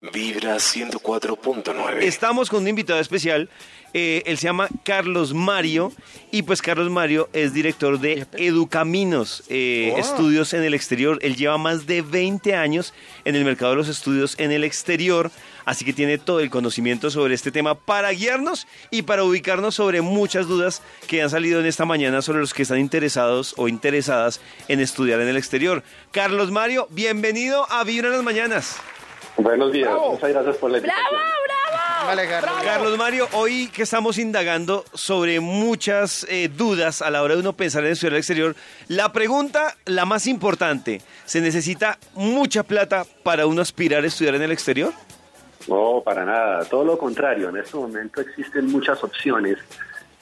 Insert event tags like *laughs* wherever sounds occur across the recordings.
Vibra 104.9. Estamos con un invitado especial. eh, él se llama Carlos Mario y pues Carlos Mario es director de Educaminos, eh, estudios en el exterior. Él lleva más de 20 años en el mercado de los estudios en el exterior, así que tiene todo el conocimiento sobre este tema para guiarnos y para ubicarnos sobre muchas dudas que han salido en esta mañana sobre los que están interesados o interesadas en estudiar en el exterior. Carlos Mario, bienvenido a Vibra en las Mañanas. Buenos días, muchas gracias por la invitación. ¡Bravo, bravo! Vale, Carlos. Carlos Mario, hoy que estamos indagando sobre muchas eh, dudas a la hora de uno pensar en estudiar al exterior, la pregunta, la más importante, ¿se necesita mucha plata para uno aspirar a estudiar en el exterior? No, para nada, todo lo contrario. En este momento existen muchas opciones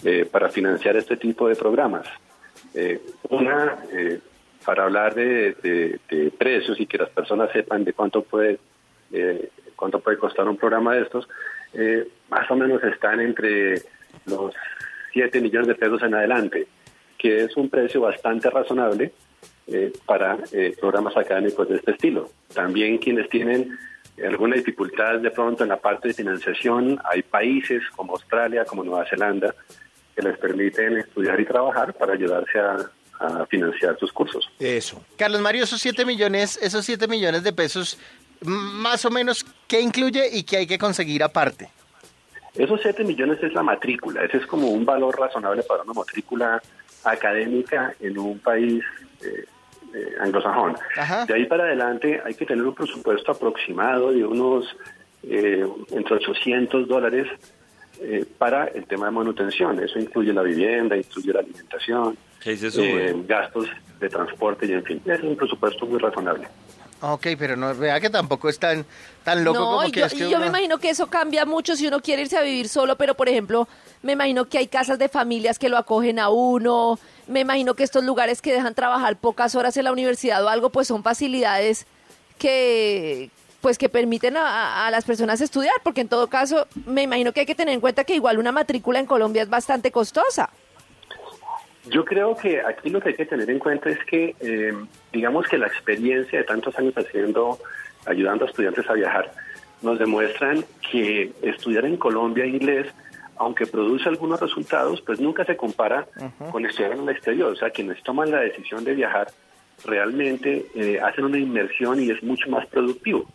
eh, para financiar este tipo de programas. Eh, una, eh, para hablar de, de- de precios y que las personas sepan de cuánto puede, eh, cuánto puede costar un programa de estos, eh, más o menos están entre los 7 millones de pesos en adelante, que es un precio bastante razonable eh, para eh, programas académicos de este estilo. También quienes tienen alguna dificultad de pronto en la parte de financiación, hay países como Australia, como Nueva Zelanda, que les permiten estudiar y trabajar para ayudarse a, a financiar sus cursos. Eso. Carlos Mario, esos 7 millones, esos 7 millones de pesos, más o menos, ¿qué incluye y qué hay que conseguir aparte? Esos 7 millones es la matrícula, ese es como un valor razonable para una matrícula académica en un país eh, eh, anglosajón. Ajá. De ahí para adelante hay que tener un presupuesto aproximado de unos eh, entre 800 dólares eh, para el tema de manutención. Eso incluye la vivienda, incluye la alimentación, eh, gastos de transporte y en fin. Es un presupuesto muy razonable. Ok, pero no vea que tampoco es tan, tan loco no, como y que yo, es que yo me imagino que eso cambia mucho si uno quiere irse a vivir solo, pero por ejemplo, me imagino que hay casas de familias que lo acogen a uno, me imagino que estos lugares que dejan trabajar pocas horas en la universidad o algo, pues son facilidades que pues que permiten a las personas estudiar, porque en todo caso me imagino que hay que tener en cuenta que igual una matrícula en Colombia es bastante costosa. Yo creo que aquí lo que hay que tener en cuenta es que, eh, digamos que la experiencia de tantos años haciendo, ayudando a estudiantes a viajar, nos demuestran que estudiar en Colombia inglés, aunque produce algunos resultados, pues nunca se compara con estudiar en el exterior. O sea, quienes toman la decisión de viajar realmente eh, hacen una inmersión y es mucho más productivo.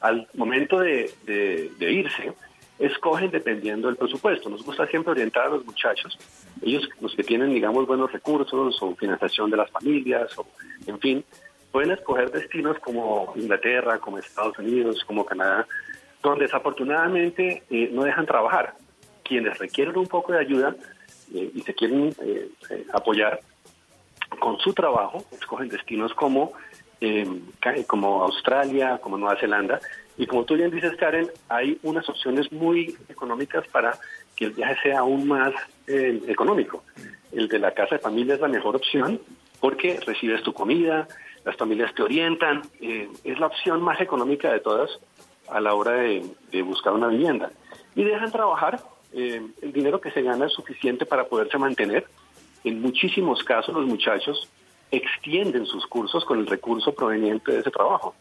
Al momento de, de- de irse, escogen dependiendo del presupuesto. Nos gusta siempre orientar a los muchachos, ellos los que tienen, digamos, buenos recursos o financiación de las familias, o en fin, pueden escoger destinos como Inglaterra, como Estados Unidos, como Canadá, donde desafortunadamente eh, no dejan trabajar. Quienes requieren un poco de ayuda eh, y se quieren eh, eh, apoyar, con su trabajo escogen destinos como, como Australia, como Nueva Zelanda. Y como tú bien dices, Karen, hay unas opciones muy económicas para que el viaje sea aún más eh, económico. El de la casa de familia es la mejor opción porque recibes tu comida, las familias te orientan, eh, es la opción más económica de todas a la hora de, buscar una vivienda. Y dejan trabajar, eh, el dinero que se gana es suficiente para poderse mantener. En muchísimos casos los muchachos extienden sus cursos con el recurso proveniente de ese trabajo.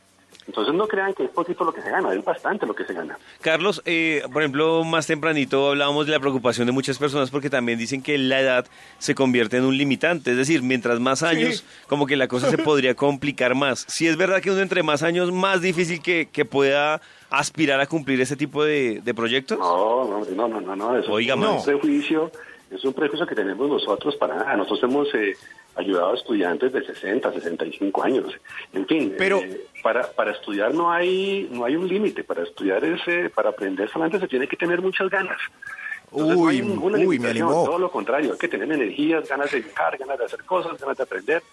Entonces no crean que es poquito lo que se gana, es bastante lo que se gana. Carlos, eh, por ejemplo, más tempranito hablábamos de la preocupación de muchas personas porque también dicen que la edad se convierte en un limitante, es decir, mientras más años, como que la cosa se *laughs* podría complicar más. Si es verdad que uno entre más años, más difícil que, que pueda aspirar a cumplir ese tipo de, de proyectos. No, no, no, no, no, no, eso Oiga, es no. un prejuicio, es un prejuicio que tenemos nosotros para nada. Nosotros hemos eh, ayudado a estudiantes de 60, 65 años. En fin, Pero- eh, para, para estudiar no hay no hay un límite. Para estudiar es, eh, para aprender solamente se tiene que tener muchas ganas. Entonces, no hay Uy, ninguna uy, me limitación, animó. Todo lo contrario, hay que tener energías, ganas de viajar, ganas de hacer cosas, ganas de aprender.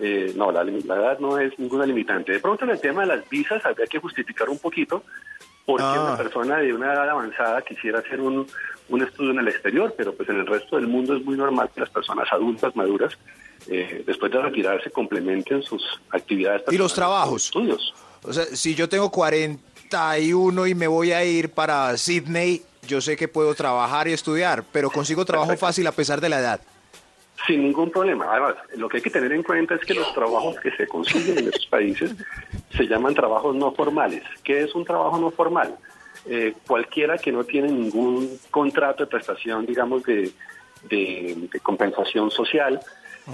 Eh, no, la, la edad no es ninguna limitante. De pronto en el tema de las visas habría que justificar un poquito por qué Ah. una persona de una edad avanzada quisiera hacer un, un estudio en el exterior, pero pues en el resto del mundo es muy normal que las personas adultas, maduras, eh, después de retirarse, complementen sus actividades. ¿Y los trabajos? Estudios. O sea, si yo tengo 41 y me voy a ir para Sydney, yo sé que puedo trabajar y estudiar, pero consigo trabajo Perfecto. fácil a pesar de la edad. Sin ningún problema. Además, lo que hay que tener en cuenta es que los trabajos que se consiguen en esos países se llaman trabajos no formales. ¿Qué es un trabajo no formal? Eh, cualquiera que no tiene ningún contrato de prestación, digamos, de, de- de compensación social.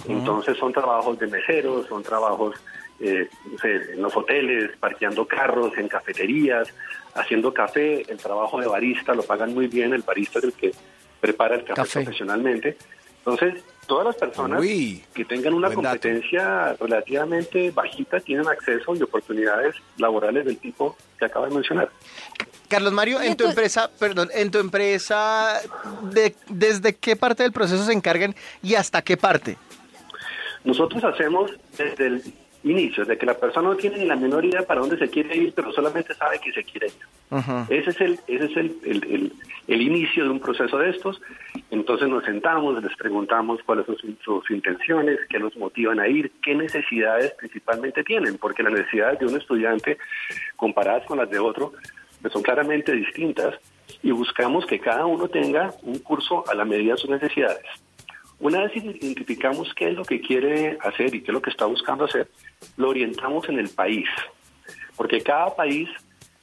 Entonces son trabajos de meseros, son trabajos eh, en los hoteles, parqueando carros, en cafeterías, haciendo café. El trabajo de barista lo pagan muy bien, el barista es el que prepara el café, Café. profesionalmente. Entonces, todas las personas Uy, que tengan una dato. competencia relativamente bajita tienen acceso y oportunidades laborales del tipo que acaba de mencionar. Carlos Mario, en tu empresa, perdón, en tu empresa, de- ¿desde qué parte del proceso se encargan y hasta qué parte? Nosotros hacemos desde el inicio, de que la persona no tiene ni la menor idea para dónde se quiere ir, pero solamente sabe que se quiere ir. Ese es, el, ese es el, el- el- el inicio de un proceso de estos. Entonces nos sentamos, les preguntamos cuáles son sus, sus intenciones, qué los motivan a ir, qué necesidades principalmente tienen, porque las necesidades de un estudiante comparadas con las de otro pues son claramente distintas y buscamos que cada uno tenga un curso a la medida de sus necesidades. Una vez identificamos qué es lo que quiere hacer y qué es lo que está buscando hacer, lo orientamos en el país, porque cada país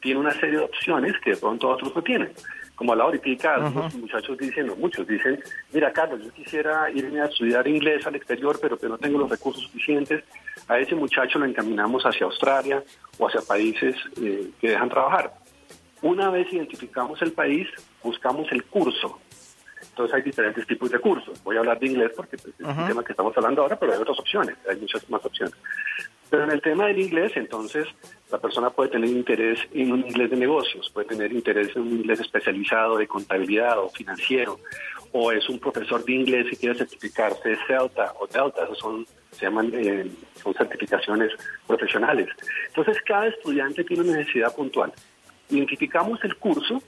tiene una serie de opciones que de pronto otros no tienen. Como a la ahorita, algunos muchachos dicen, o muchos dicen, mira Carlos, yo quisiera irme a estudiar inglés al exterior, pero que no tengo los recursos suficientes. A ese muchacho lo encaminamos hacia Australia o hacia países eh, que dejan trabajar. Una vez identificamos el país, buscamos el curso. Entonces hay diferentes tipos de cursos. Voy a hablar de inglés porque pues, es el tema que estamos hablando ahora, pero hay otras opciones, hay muchas más opciones. Pero en el tema del inglés, entonces, la persona puede tener interés en un inglés de negocios, puede tener interés en un inglés especializado de contabilidad o financiero, o es un profesor de inglés que quiere certificarse CELTA o Delta, esos son, se llaman, eh, son certificaciones profesionales. Entonces, cada estudiante tiene una necesidad puntual. Identificamos el curso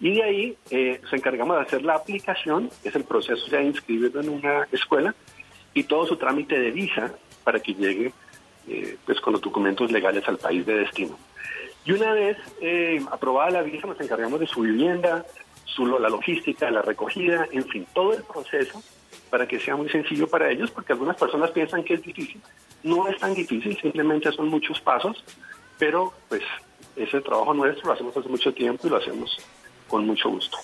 y de ahí eh, encargamos de hacer la aplicación, que es el proceso ya de en una escuela, y todo su trámite de visa para que llegue eh, pues con los documentos legales al país de destino. Y una vez eh, aprobada la visa, nos encargamos de su vivienda, su, la logística, la recogida, en fin, todo el proceso para que sea muy sencillo para ellos, porque algunas personas piensan que es difícil. No es tan difícil, simplemente son muchos pasos, pero pues ese trabajo nuestro lo hacemos hace mucho tiempo y lo hacemos con mucho gusto.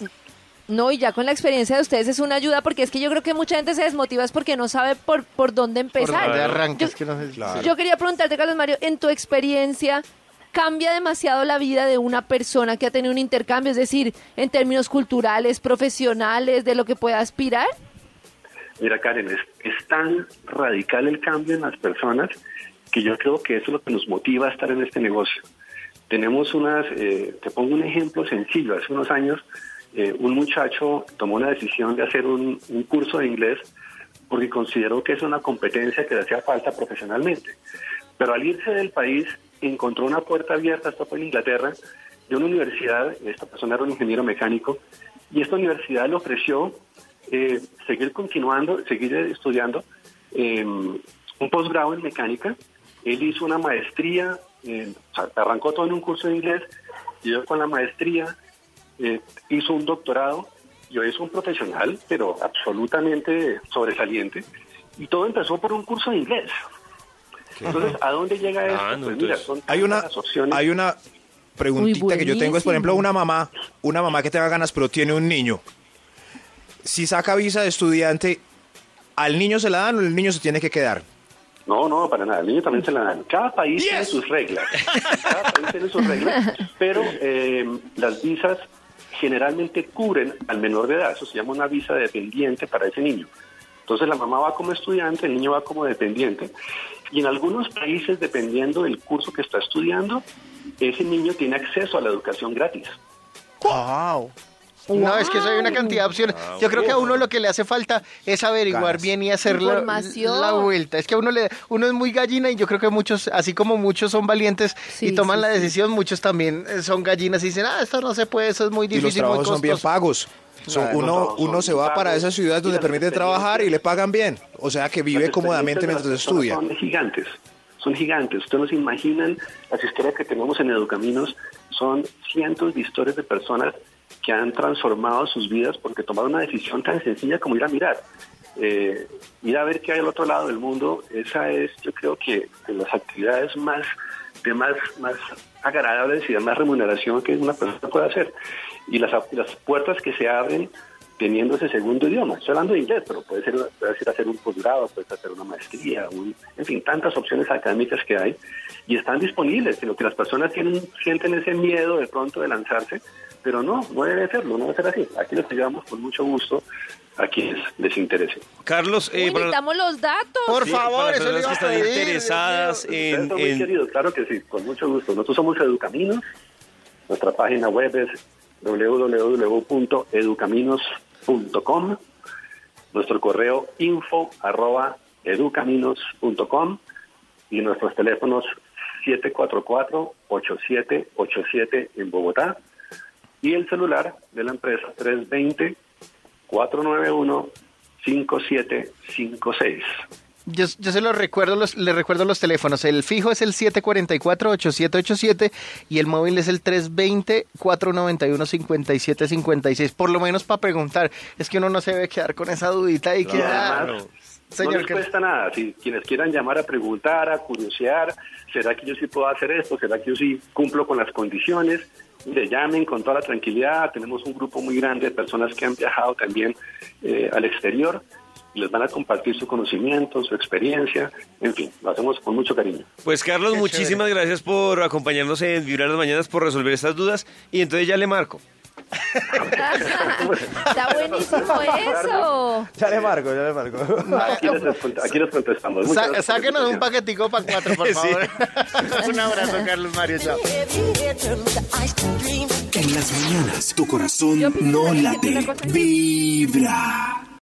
No, y ya con la experiencia de ustedes es una ayuda porque es que yo creo que mucha gente se desmotiva es porque no sabe por, por dónde Por empezar. donde arranca, Yo- es que no sé- Claro. Yo quería preguntarte, Carlos Mario, en tu experiencia, ¿cambia demasiado la vida de una persona que ha tenido un intercambio? Es decir, en términos culturales, profesionales, de lo que pueda aspirar. Mira, Karen, es, es tan radical el cambio en las personas que yo creo que eso es lo que nos motiva a estar en este negocio. Tenemos unas, eh, te pongo un ejemplo sencillo, hace unos años eh, un muchacho tomó la decisión de hacer un, curso de inglés porque consideró que es una competencia que le hacía falta profesionalmente. Pero al irse del país encontró una puerta abierta, fue en Inglaterra, de una universidad, esta persona era un ingeniero mecánico, y esta universidad le ofreció eh, seguir continuando, seguir estudiando eh, un posgrado en mecánica. Él hizo una maestría, o arrancó todo en un curso de inglés, llegó con la maestría, eh, hizo un doctorado y hoy es un profesional, pero absolutamente sobresaliente. Y todo empezó por un curso de inglés. Entonces, ¿a dónde llega esto? Ah, no, pues mira, son Hay una, opciones. hay una preguntita que yo tengo, es por ejemplo una mamá, una mamá que tenga ganas pero tiene un niño. Si saca visa de estudiante, ¿al niño se la dan o el niño se tiene que quedar? No, no, para nada. El niño también se la dan. Cada país tiene sus reglas. Cada país tiene sus reglas, *laughs* pero eh, las visas generalmente cubren al menor de edad. Eso se llama una visa dependiente para ese niño. Entonces la mamá va como estudiante, el niño va como dependiente. Y en algunos países, dependiendo del curso que está estudiando, ese niño tiene acceso a la educación gratis. Wow. No, es que eso hay una cantidad de opciones. Yo creo que a uno lo que le hace falta es averiguar Ganas. bien y hacer la, la vuelta. Es que a uno le, uno es muy gallina y yo creo que muchos, así como muchos son valientes Sí, y toman sí, la sí. decisión, muchos también eh, son gallinas y dicen, ah, esto no se puede, eso es muy Y los difícil, muy trabajos son bien pagos. Son- Claro, uno no, uno se va para esas ciudades donde permite trabajar y le pagan bien. O sea que vive cómodamente mientras estudia. Son gigantes, son gigantes. Ustedes no se imaginan las historias que tenemos en Educaminos. Son cientos de historias de personas que han transformado sus vidas porque tomaron una decisión tan sencilla como ir a mirar. eh, ir a ver qué hay al otro lado del mundo, esa es, yo creo que de las actividades más, de más, más agradables y de más remuneración que una persona puede hacer. Y las, las puertas que se abren teniendo ese segundo idioma. Estoy hablando de inglés, pero puede ser, puede ser hacer un posgrado, puede hacer una maestría, un- en fin, tantas opciones académicas que hay y están disponibles, sino que las personas tienen, sienten ese miedo de pronto de lanzarse, pero no, no debe serlo, no debe ser así. Aquí los ayudamos con mucho gusto a quienes les interese. Carlos, eh, para- necesitamos los datos. Por sí, favor, para las eso le que están pedir, interesadas en, son muy queridos, claro que sí, con mucho gusto. Nosotros somos Educaminos, nuestra página web es www.educaminos.com, nuestro correo info arroba educaminos.com y nuestros teléfonos 744-8787 en Bogotá y el celular de la empresa 320-491-5756. Yo, yo se los recuerdo, los, les recuerdo los teléfonos. El fijo es el 744-8787 y el móvil es el 320-491-5756. Por lo menos para preguntar. Es que uno no se debe quedar con esa dudita y además, Señor, no les que- cuesta nada. Si quienes quieran llamar a preguntar, a curiosear, ¿será que yo sí puedo hacer esto? ¿Será que yo sí cumplo con las condiciones? Mire, llamen con toda la tranquilidad. Tenemos un grupo muy grande de personas que han viajado también eh, al exterior y les van a compartir su conocimiento, su experiencia. En fin, lo hacemos con mucho cariño. Pues Carlos, Qué muchísimas gracias por acompañarnos en Vibrar las Mañanas, por resolver estas dudas. Y entonces ya le marco. Está buenísimo eso. Ya le marco, ya le marco. Aquí les contestamos. Sa- sáquenos un paquetico para cuatro, por *laughs* Sí. favor. un abrazo, Carlos Mario. Chao. En las mañanas, tu corazón no late, vibra.